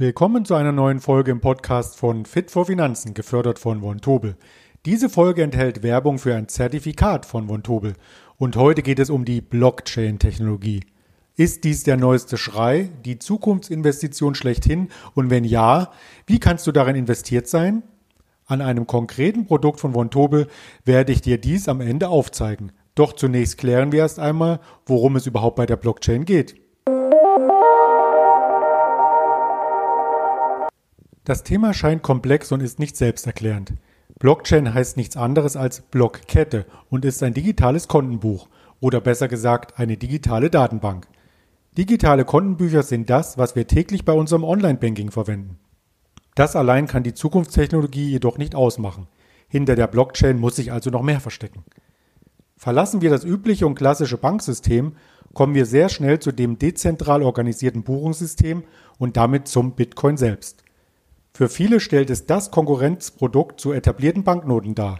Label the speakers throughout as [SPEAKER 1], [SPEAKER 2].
[SPEAKER 1] Willkommen zu einer neuen Folge im Podcast von Fit for Finanzen, gefördert von Von Tobel. Diese Folge enthält Werbung für ein Zertifikat von Von Tobel und heute geht es um die Blockchain-Technologie. Ist dies der neueste Schrei, die Zukunftsinvestition schlechthin und wenn ja, wie kannst du darin investiert sein? An einem konkreten Produkt von Von Tobel werde ich dir dies am Ende aufzeigen. Doch zunächst klären wir erst einmal, worum es überhaupt bei der Blockchain geht. Das Thema scheint komplex und ist nicht selbsterklärend. Blockchain heißt nichts anderes als Blockkette und ist ein digitales Kontenbuch oder besser gesagt eine digitale Datenbank. Digitale Kontenbücher sind das, was wir täglich bei unserem Online-Banking verwenden. Das allein kann die Zukunftstechnologie jedoch nicht ausmachen. Hinter der Blockchain muss sich also noch mehr verstecken. Verlassen wir das übliche und klassische Banksystem, kommen wir sehr schnell zu dem dezentral organisierten Buchungssystem und damit zum Bitcoin selbst. Für viele stellt es das Konkurrenzprodukt zu etablierten Banknoten dar.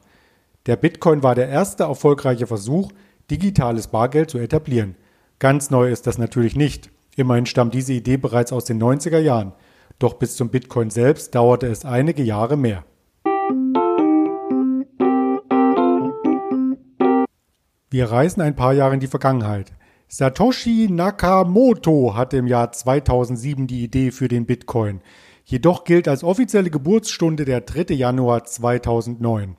[SPEAKER 1] Der Bitcoin war der erste erfolgreiche Versuch, digitales Bargeld zu etablieren. Ganz neu ist das natürlich nicht. Immerhin stammt diese Idee bereits aus den 90er Jahren. Doch bis zum Bitcoin selbst dauerte es einige Jahre mehr. Wir reisen ein paar Jahre in die Vergangenheit. Satoshi Nakamoto hatte im Jahr 2007 die Idee für den Bitcoin. Jedoch gilt als offizielle Geburtsstunde der 3. Januar 2009.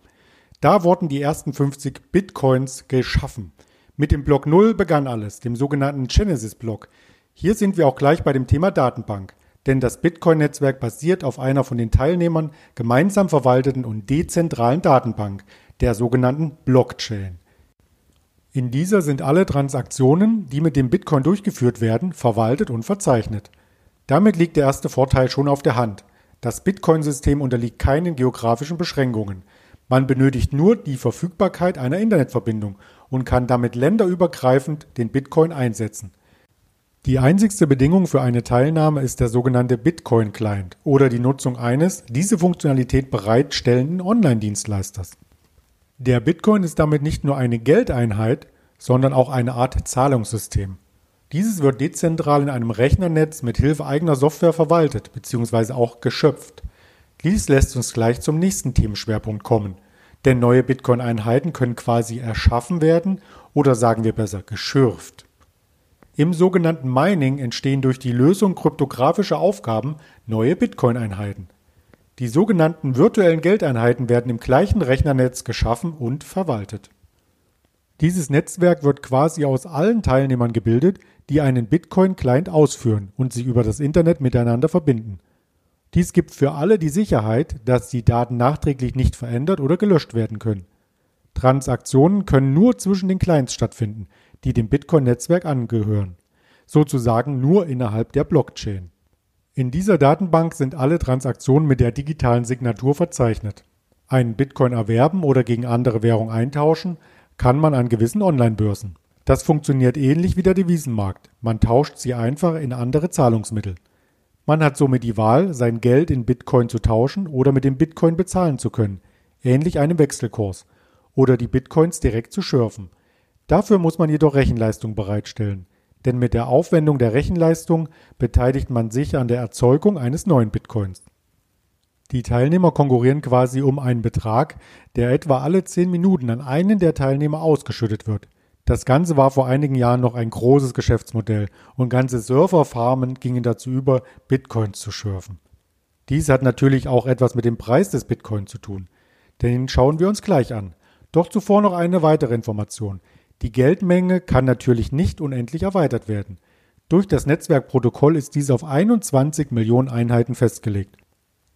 [SPEAKER 1] Da wurden die ersten 50 Bitcoins geschaffen. Mit dem Block 0 begann alles, dem sogenannten Genesis-Block. Hier sind wir auch gleich bei dem Thema Datenbank. Denn das Bitcoin-Netzwerk basiert auf einer von den Teilnehmern gemeinsam verwalteten und dezentralen Datenbank, der sogenannten Blockchain. In dieser sind alle Transaktionen, die mit dem Bitcoin durchgeführt werden, verwaltet und verzeichnet. Damit liegt der erste Vorteil schon auf der Hand. Das Bitcoin-System unterliegt keinen geografischen Beschränkungen. Man benötigt nur die Verfügbarkeit einer Internetverbindung und kann damit länderübergreifend den Bitcoin einsetzen. Die einzigste Bedingung für eine Teilnahme ist der sogenannte Bitcoin-Client oder die Nutzung eines diese Funktionalität bereitstellenden Online-Dienstleisters. Der Bitcoin ist damit nicht nur eine Geldeinheit, sondern auch eine Art Zahlungssystem. Dieses wird dezentral in einem Rechnernetz mit Hilfe eigener Software verwaltet bzw. auch geschöpft. Dies lässt uns gleich zum nächsten Themenschwerpunkt kommen. Denn neue Bitcoin-Einheiten können quasi erschaffen werden oder sagen wir besser geschürft. Im sogenannten Mining entstehen durch die Lösung kryptografischer Aufgaben neue Bitcoin-Einheiten. Die sogenannten virtuellen Geldeinheiten werden im gleichen Rechnernetz geschaffen und verwaltet. Dieses Netzwerk wird quasi aus allen Teilnehmern gebildet, die einen Bitcoin-Client ausführen und sich über das Internet miteinander verbinden. Dies gibt für alle die Sicherheit, dass die Daten nachträglich nicht verändert oder gelöscht werden können. Transaktionen können nur zwischen den Clients stattfinden, die dem Bitcoin-Netzwerk angehören, sozusagen nur innerhalb der Blockchain. In dieser Datenbank sind alle Transaktionen mit der digitalen Signatur verzeichnet. Einen Bitcoin erwerben oder gegen andere Währung eintauschen kann man an gewissen Online-Börsen. Das funktioniert ähnlich wie der Devisenmarkt. Man tauscht sie einfach in andere Zahlungsmittel. Man hat somit die Wahl, sein Geld in Bitcoin zu tauschen oder mit dem Bitcoin bezahlen zu können, ähnlich einem Wechselkurs, oder die Bitcoins direkt zu schürfen. Dafür muss man jedoch Rechenleistung bereitstellen, denn mit der Aufwendung der Rechenleistung beteiligt man sich an der Erzeugung eines neuen Bitcoins. Die Teilnehmer konkurrieren quasi um einen Betrag, der etwa alle zehn Minuten an einen der Teilnehmer ausgeschüttet wird. Das Ganze war vor einigen Jahren noch ein großes Geschäftsmodell und ganze Surferfarmen gingen dazu über, Bitcoins zu schürfen. Dies hat natürlich auch etwas mit dem Preis des Bitcoin zu tun. Den schauen wir uns gleich an. Doch zuvor noch eine weitere Information. Die Geldmenge kann natürlich nicht unendlich erweitert werden. Durch das Netzwerkprotokoll ist dies auf 21 Millionen Einheiten festgelegt.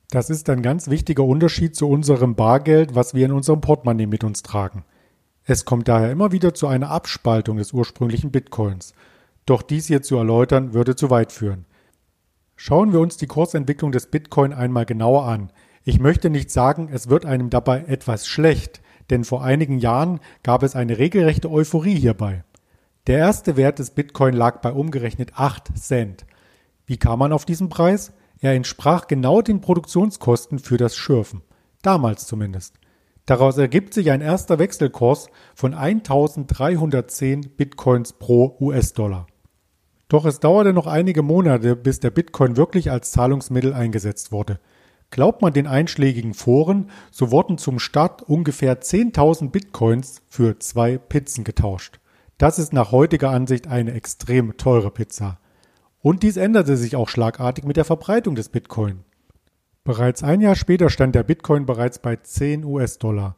[SPEAKER 1] Das ist ein ganz wichtiger Unterschied zu unserem Bargeld, was wir in unserem Portemonnaie mit uns tragen. Es kommt daher immer wieder zu einer Abspaltung des ursprünglichen Bitcoins. Doch dies hier zu erläutern, würde zu weit führen. Schauen wir uns die Kursentwicklung des Bitcoin einmal genauer an. Ich möchte nicht sagen, es wird einem dabei etwas schlecht, denn vor einigen Jahren gab es eine regelrechte Euphorie hierbei. Der erste Wert des Bitcoin lag bei umgerechnet 8 Cent. Wie kam man auf diesen Preis? Er entsprach genau den Produktionskosten für das Schürfen. Damals zumindest. Daraus ergibt sich ein erster Wechselkurs von 1310 Bitcoins pro US-Dollar. Doch es dauerte noch einige Monate, bis der Bitcoin wirklich als Zahlungsmittel eingesetzt wurde. Glaubt man den einschlägigen Foren, so wurden zum Start ungefähr 10.000 Bitcoins für zwei Pizzen getauscht. Das ist nach heutiger Ansicht eine extrem teure Pizza. Und dies änderte sich auch schlagartig mit der Verbreitung des Bitcoin. Bereits ein Jahr später stand der Bitcoin bereits bei 10 US-Dollar.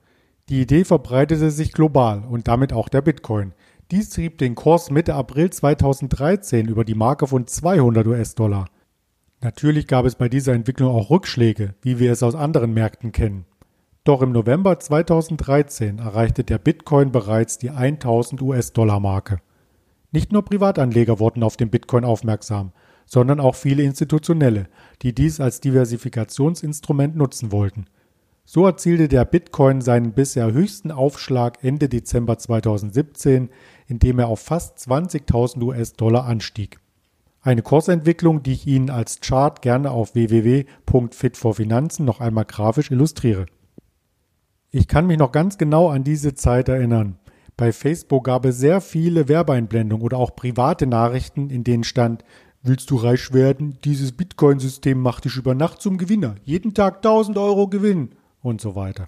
[SPEAKER 1] Die Idee verbreitete sich global und damit auch der Bitcoin. Dies trieb den Kurs Mitte April 2013 über die Marke von 200 US-Dollar. Natürlich gab es bei dieser Entwicklung auch Rückschläge, wie wir es aus anderen Märkten kennen. Doch im November 2013 erreichte der Bitcoin bereits die 1000 US-Dollar-Marke. Nicht nur Privatanleger wurden auf den Bitcoin aufmerksam, sondern auch viele Institutionelle, die dies als Diversifikationsinstrument nutzen wollten. So erzielte der Bitcoin seinen bisher höchsten Aufschlag Ende Dezember 2017, indem er auf fast 20.000 US-Dollar anstieg. Eine Kursentwicklung, die ich Ihnen als Chart gerne auf www.fitforfinanzen noch einmal grafisch illustriere. Ich kann mich noch ganz genau an diese Zeit erinnern. Bei Facebook gab es sehr viele Werbeeinblendungen oder auch private Nachrichten, in denen stand, Willst du reich werden? Dieses Bitcoin-System macht dich über Nacht zum Gewinner. Jeden Tag 1000 Euro Gewinn und so weiter.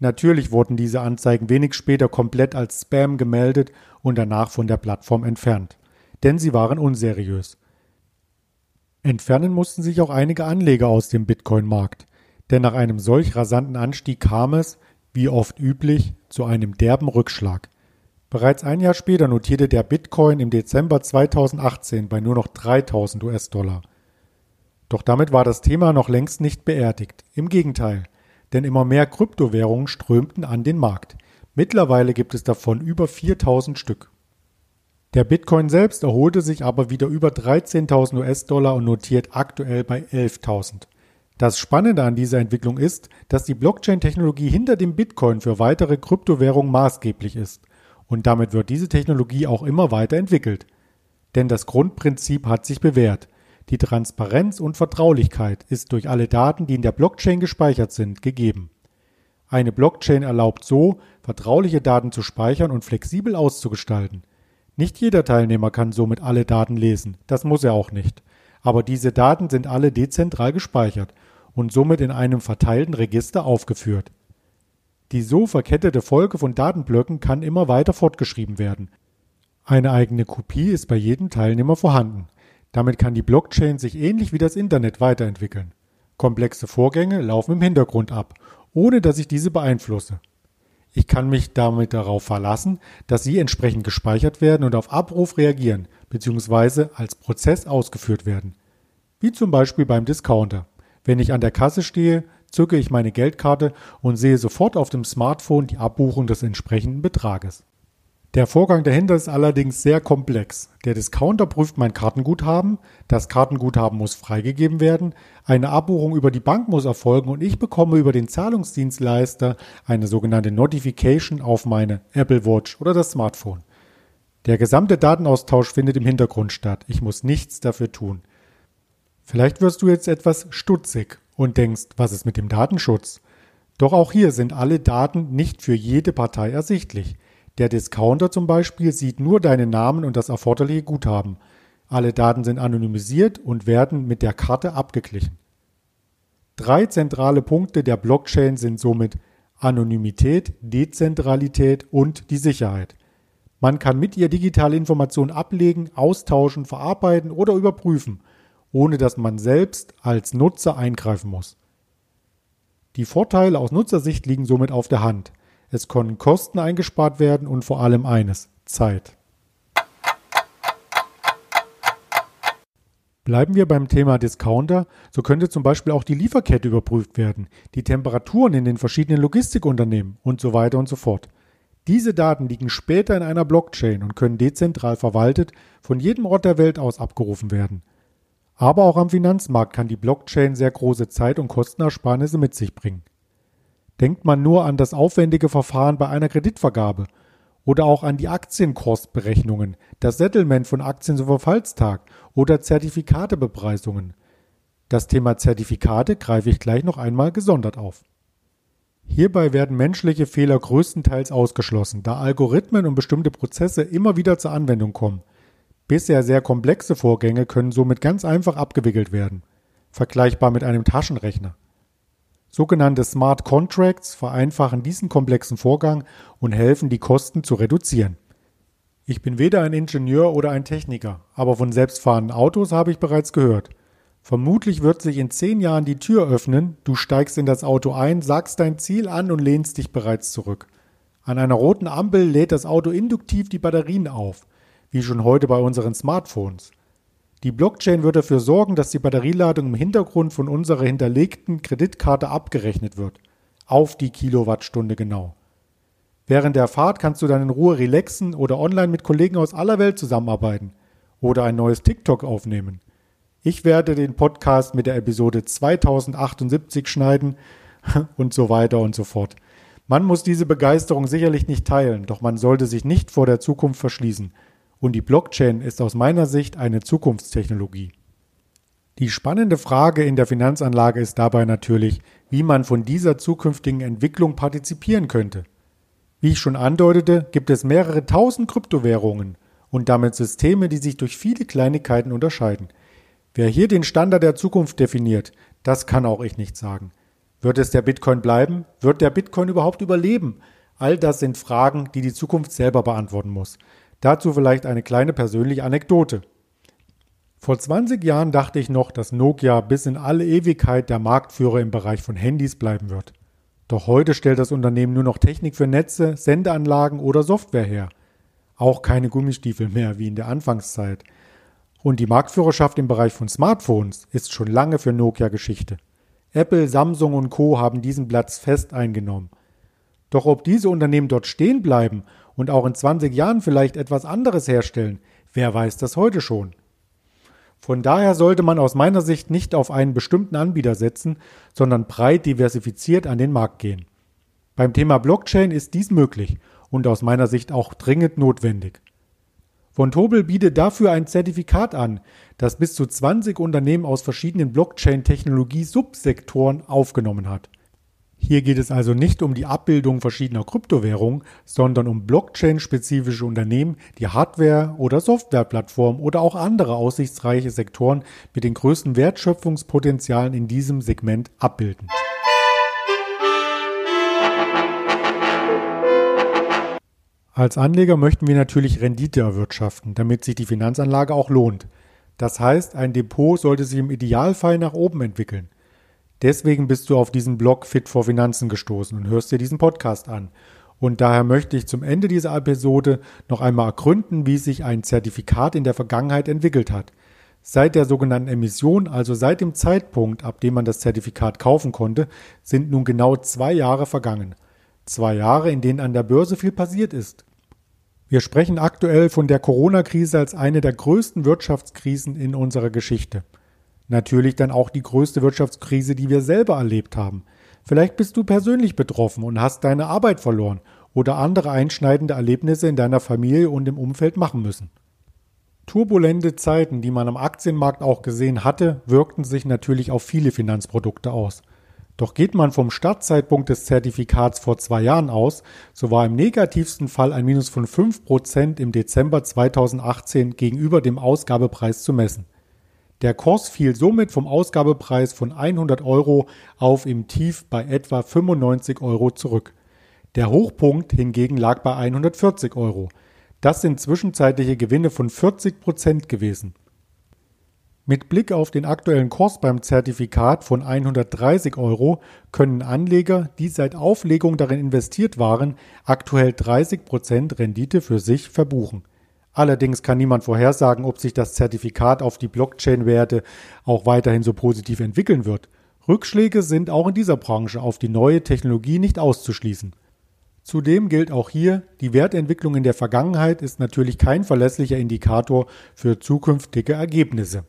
[SPEAKER 1] Natürlich wurden diese Anzeigen wenig später komplett als Spam gemeldet und danach von der Plattform entfernt. Denn sie waren unseriös. Entfernen mussten sich auch einige Anleger aus dem Bitcoin-Markt. Denn nach einem solch rasanten Anstieg kam es, wie oft üblich, zu einem derben Rückschlag. Bereits ein Jahr später notierte der Bitcoin im Dezember 2018 bei nur noch 3000 US-Dollar. Doch damit war das Thema noch längst nicht beerdigt. Im Gegenteil, denn immer mehr Kryptowährungen strömten an den Markt. Mittlerweile gibt es davon über 4000 Stück. Der Bitcoin selbst erholte sich aber wieder über 13.000 US-Dollar und notiert aktuell bei 11.000. Das Spannende an dieser Entwicklung ist, dass die Blockchain-Technologie hinter dem Bitcoin für weitere Kryptowährungen maßgeblich ist – und damit wird diese Technologie auch immer weiter entwickelt. Denn das Grundprinzip hat sich bewährt. Die Transparenz und Vertraulichkeit ist durch alle Daten, die in der Blockchain gespeichert sind, gegeben. Eine Blockchain erlaubt so, vertrauliche Daten zu speichern und flexibel auszugestalten. Nicht jeder Teilnehmer kann somit alle Daten lesen, das muss er auch nicht. Aber diese Daten sind alle dezentral gespeichert und somit in einem verteilten Register aufgeführt. Die so verkettete Folge von Datenblöcken kann immer weiter fortgeschrieben werden. Eine eigene Kopie ist bei jedem Teilnehmer vorhanden. Damit kann die Blockchain sich ähnlich wie das Internet weiterentwickeln. Komplexe Vorgänge laufen im Hintergrund ab, ohne dass ich diese beeinflusse. Ich kann mich damit darauf verlassen, dass sie entsprechend gespeichert werden und auf Abruf reagieren bzw. als Prozess ausgeführt werden. Wie zum Beispiel beim Discounter. Wenn ich an der Kasse stehe, zücke ich meine Geldkarte und sehe sofort auf dem Smartphone die Abbuchung des entsprechenden Betrages. Der Vorgang dahinter ist allerdings sehr komplex. Der Discounter prüft mein Kartenguthaben, das Kartenguthaben muss freigegeben werden, eine Abbuchung über die Bank muss erfolgen und ich bekomme über den Zahlungsdienstleister eine sogenannte Notification auf meine Apple Watch oder das Smartphone. Der gesamte Datenaustausch findet im Hintergrund statt. Ich muss nichts dafür tun. Vielleicht wirst du jetzt etwas stutzig und denkst, was ist mit dem Datenschutz? Doch auch hier sind alle Daten nicht für jede Partei ersichtlich. Der Discounter zum Beispiel sieht nur deinen Namen und das erforderliche Guthaben. Alle Daten sind anonymisiert und werden mit der Karte abgeglichen. Drei zentrale Punkte der Blockchain sind somit Anonymität, Dezentralität und die Sicherheit. Man kann mit ihr digitale Informationen ablegen, austauschen, verarbeiten oder überprüfen – ohne dass man selbst als Nutzer eingreifen muss. Die Vorteile aus Nutzersicht liegen somit auf der Hand. Es können Kosten eingespart werden und vor allem eines Zeit. Bleiben wir beim Thema Discounter, so könnte zum Beispiel auch die Lieferkette überprüft werden, die Temperaturen in den verschiedenen Logistikunternehmen und so weiter und so fort. Diese Daten liegen später in einer Blockchain und können dezentral verwaltet von jedem Ort der Welt aus abgerufen werden. Aber auch am Finanzmarkt kann die Blockchain sehr große Zeit- und Kostenersparnisse mit sich bringen. Denkt man nur an das aufwendige Verfahren bei einer Kreditvergabe oder auch an die Aktienkursberechnungen, das Settlement von Aktien zum Verfallstag oder Zertifikatebepreisungen. Das Thema Zertifikate greife ich gleich noch einmal gesondert auf. Hierbei werden menschliche Fehler größtenteils ausgeschlossen, da Algorithmen und bestimmte Prozesse immer wieder zur Anwendung kommen – Bisher sehr komplexe Vorgänge können somit ganz einfach abgewickelt werden, vergleichbar mit einem Taschenrechner. Sogenannte Smart Contracts vereinfachen diesen komplexen Vorgang und helfen, die Kosten zu reduzieren. Ich bin weder ein Ingenieur oder ein Techniker, aber von selbstfahrenden Autos habe ich bereits gehört. Vermutlich wird sich in zehn Jahren die Tür öffnen, du steigst in das Auto ein, sagst dein Ziel an und lehnst dich bereits zurück. An einer roten Ampel lädt das Auto induktiv die Batterien auf, wie schon heute bei unseren Smartphones. Die Blockchain wird dafür sorgen, dass die Batterieladung im Hintergrund von unserer hinterlegten Kreditkarte abgerechnet wird. Auf die Kilowattstunde genau. Während der Fahrt kannst du dann in Ruhe relaxen oder online mit Kollegen aus aller Welt zusammenarbeiten oder ein neues TikTok aufnehmen. Ich werde den Podcast mit der Episode 2078 schneiden und so weiter und so fort. Man muss diese Begeisterung sicherlich nicht teilen, doch man sollte sich nicht vor der Zukunft verschließen. Und die Blockchain ist aus meiner Sicht eine Zukunftstechnologie. Die spannende Frage in der Finanzanlage ist dabei natürlich, wie man von dieser zukünftigen Entwicklung partizipieren könnte. Wie ich schon andeutete, gibt es mehrere tausend Kryptowährungen und damit Systeme, die sich durch viele Kleinigkeiten unterscheiden. Wer hier den Standard der Zukunft definiert, das kann auch ich nicht sagen. Wird es der Bitcoin bleiben? Wird der Bitcoin überhaupt überleben? All das sind Fragen, die die Zukunft selber beantworten muss. Dazu vielleicht eine kleine persönliche Anekdote. Vor 20 Jahren dachte ich noch, dass Nokia bis in alle Ewigkeit der Marktführer im Bereich von Handys bleiben wird. Doch heute stellt das Unternehmen nur noch Technik für Netze, Sendeanlagen oder Software her. Auch keine Gummistiefel mehr wie in der Anfangszeit. Und die Marktführerschaft im Bereich von Smartphones ist schon lange für Nokia Geschichte. Apple, Samsung und Co haben diesen Platz fest eingenommen. Doch ob diese Unternehmen dort stehen bleiben und auch in 20 Jahren vielleicht etwas anderes herstellen, wer weiß das heute schon. Von daher sollte man aus meiner Sicht nicht auf einen bestimmten Anbieter setzen, sondern breit diversifiziert an den Markt gehen. Beim Thema Blockchain ist dies möglich und aus meiner Sicht auch dringend notwendig. Von Tobel bietet dafür ein Zertifikat an, das bis zu 20 Unternehmen aus verschiedenen Blockchain-Technologie-Subsektoren aufgenommen hat. Hier geht es also nicht um die Abbildung verschiedener Kryptowährungen, sondern um Blockchain-spezifische Unternehmen, die Hardware- oder Softwareplattformen oder auch andere aussichtsreiche Sektoren mit den größten Wertschöpfungspotenzialen in diesem Segment abbilden. Als Anleger möchten wir natürlich Rendite erwirtschaften, damit sich die Finanzanlage auch lohnt. Das heißt, ein Depot sollte sich im Idealfall nach oben entwickeln. Deswegen bist du auf diesen Blog Fit for Finanzen gestoßen und hörst dir diesen Podcast an. Und daher möchte ich zum Ende dieser Episode noch einmal ergründen, wie sich ein Zertifikat in der Vergangenheit entwickelt hat. Seit der sogenannten Emission, also seit dem Zeitpunkt, ab dem man das Zertifikat kaufen konnte, sind nun genau zwei Jahre vergangen. Zwei Jahre, in denen an der Börse viel passiert ist. Wir sprechen aktuell von der Corona-Krise als eine der größten Wirtschaftskrisen in unserer Geschichte. Natürlich dann auch die größte Wirtschaftskrise, die wir selber erlebt haben. Vielleicht bist du persönlich betroffen und hast deine Arbeit verloren oder andere einschneidende Erlebnisse in deiner Familie und im Umfeld machen müssen. Turbulente Zeiten, die man am Aktienmarkt auch gesehen hatte, wirkten sich natürlich auf viele Finanzprodukte aus. Doch geht man vom Startzeitpunkt des Zertifikats vor zwei Jahren aus, so war im negativsten Fall ein Minus von 5% im Dezember 2018 gegenüber dem Ausgabepreis zu messen. Der Kurs fiel somit vom Ausgabepreis von 100 Euro auf im Tief bei etwa 95 Euro zurück. Der Hochpunkt hingegen lag bei 140 Euro. Das sind zwischenzeitliche Gewinne von 40 Prozent gewesen. Mit Blick auf den aktuellen Kurs beim Zertifikat von 130 Euro können Anleger, die seit Auflegung darin investiert waren, aktuell 30 Prozent Rendite für sich verbuchen. Allerdings kann niemand vorhersagen, ob sich das Zertifikat auf die Blockchain-Werte auch weiterhin so positiv entwickeln wird. Rückschläge sind auch in dieser Branche auf die neue Technologie nicht auszuschließen. Zudem gilt auch hier, die Wertentwicklung in der Vergangenheit ist natürlich kein verlässlicher Indikator für zukünftige Ergebnisse.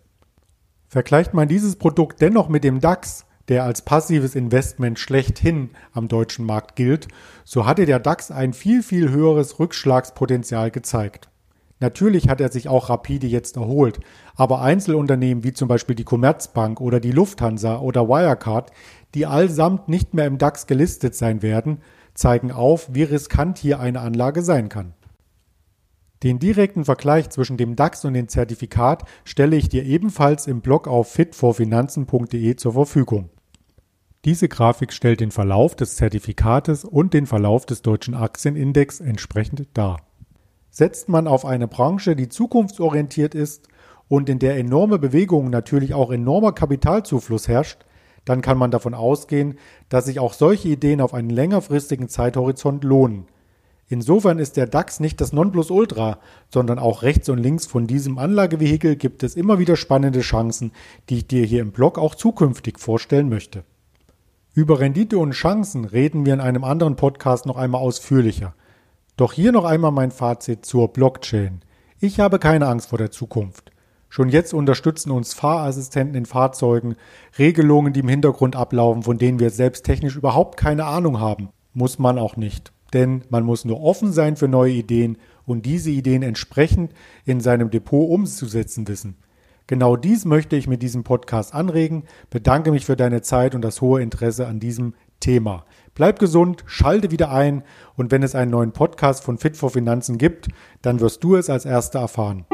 [SPEAKER 1] Vergleicht man dieses Produkt dennoch mit dem DAX, der als passives Investment schlechthin am deutschen Markt gilt, so hatte der DAX ein viel, viel höheres Rückschlagspotenzial gezeigt. Natürlich hat er sich auch rapide jetzt erholt, aber Einzelunternehmen wie zum Beispiel die Commerzbank oder die Lufthansa oder Wirecard, die allsamt nicht mehr im DAX gelistet sein werden, zeigen auf, wie riskant hier eine Anlage sein kann. Den direkten Vergleich zwischen dem DAX und dem Zertifikat stelle ich dir ebenfalls im Blog auf fitforfinanzen.de zur Verfügung. Diese Grafik stellt den Verlauf des Zertifikates und den Verlauf des deutschen Aktienindex entsprechend dar. Setzt man auf eine Branche, die zukunftsorientiert ist und in der enorme Bewegungen natürlich auch enormer Kapitalzufluss herrscht, dann kann man davon ausgehen, dass sich auch solche Ideen auf einen längerfristigen Zeithorizont lohnen. Insofern ist der DAX nicht das Nonplusultra, sondern auch rechts und links von diesem Anlagevehikel gibt es immer wieder spannende Chancen, die ich dir hier im Blog auch zukünftig vorstellen möchte. Über Rendite und Chancen reden wir in einem anderen Podcast noch einmal ausführlicher. Doch hier noch einmal mein Fazit zur Blockchain. Ich habe keine Angst vor der Zukunft. Schon jetzt unterstützen uns Fahrassistenten in Fahrzeugen, Regelungen, die im Hintergrund ablaufen, von denen wir selbst technisch überhaupt keine Ahnung haben. Muss man auch nicht. Denn man muss nur offen sein für neue Ideen und diese Ideen entsprechend in seinem Depot umzusetzen wissen. Genau dies möchte ich mit diesem Podcast anregen. Bedanke mich für deine Zeit und das hohe Interesse an diesem Thema. Bleib gesund, schalte wieder ein und wenn es einen neuen Podcast von Fit for Finanzen gibt, dann wirst du es als erster erfahren.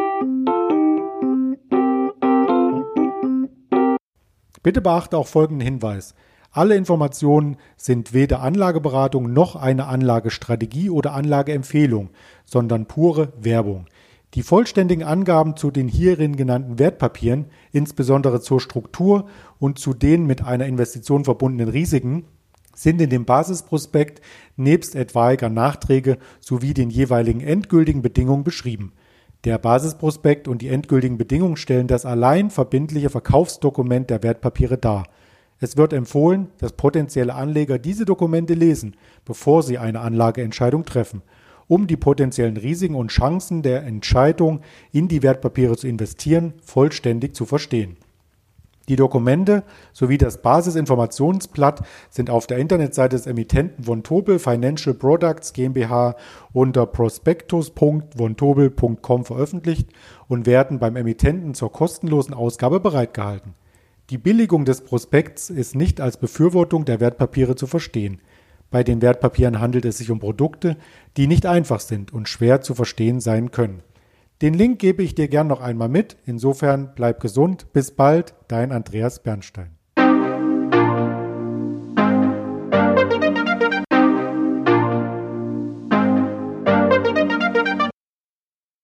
[SPEAKER 1] Bitte beachte auch folgenden Hinweis. Alle Informationen sind weder Anlageberatung noch eine Anlagestrategie oder Anlageempfehlung, sondern pure Werbung. Die vollständigen Angaben zu den hierin genannten Wertpapieren, insbesondere zur Struktur und zu den mit einer Investition verbundenen Risiken, sind in dem Basisprospekt nebst etwaiger Nachträge sowie den jeweiligen endgültigen Bedingungen beschrieben. Der Basisprospekt und die endgültigen Bedingungen stellen das allein verbindliche Verkaufsdokument der Wertpapiere dar. Es wird empfohlen, dass potenzielle Anleger diese Dokumente lesen, bevor sie eine Anlageentscheidung treffen, um die potenziellen Risiken und Chancen der Entscheidung, in die Wertpapiere zu investieren, vollständig zu verstehen. Die Dokumente sowie das Basisinformationsblatt sind auf der Internetseite des Emittenten von Tobel Financial Products GmbH unter prospectus.vontobel.com veröffentlicht und werden beim Emittenten zur kostenlosen Ausgabe bereitgehalten. Die Billigung des Prospekts ist nicht als Befürwortung der Wertpapiere zu verstehen. Bei den Wertpapieren handelt es sich um Produkte, die nicht einfach sind und schwer zu verstehen sein können. Den Link gebe ich dir gern noch einmal mit. Insofern bleib gesund. Bis bald, dein Andreas Bernstein.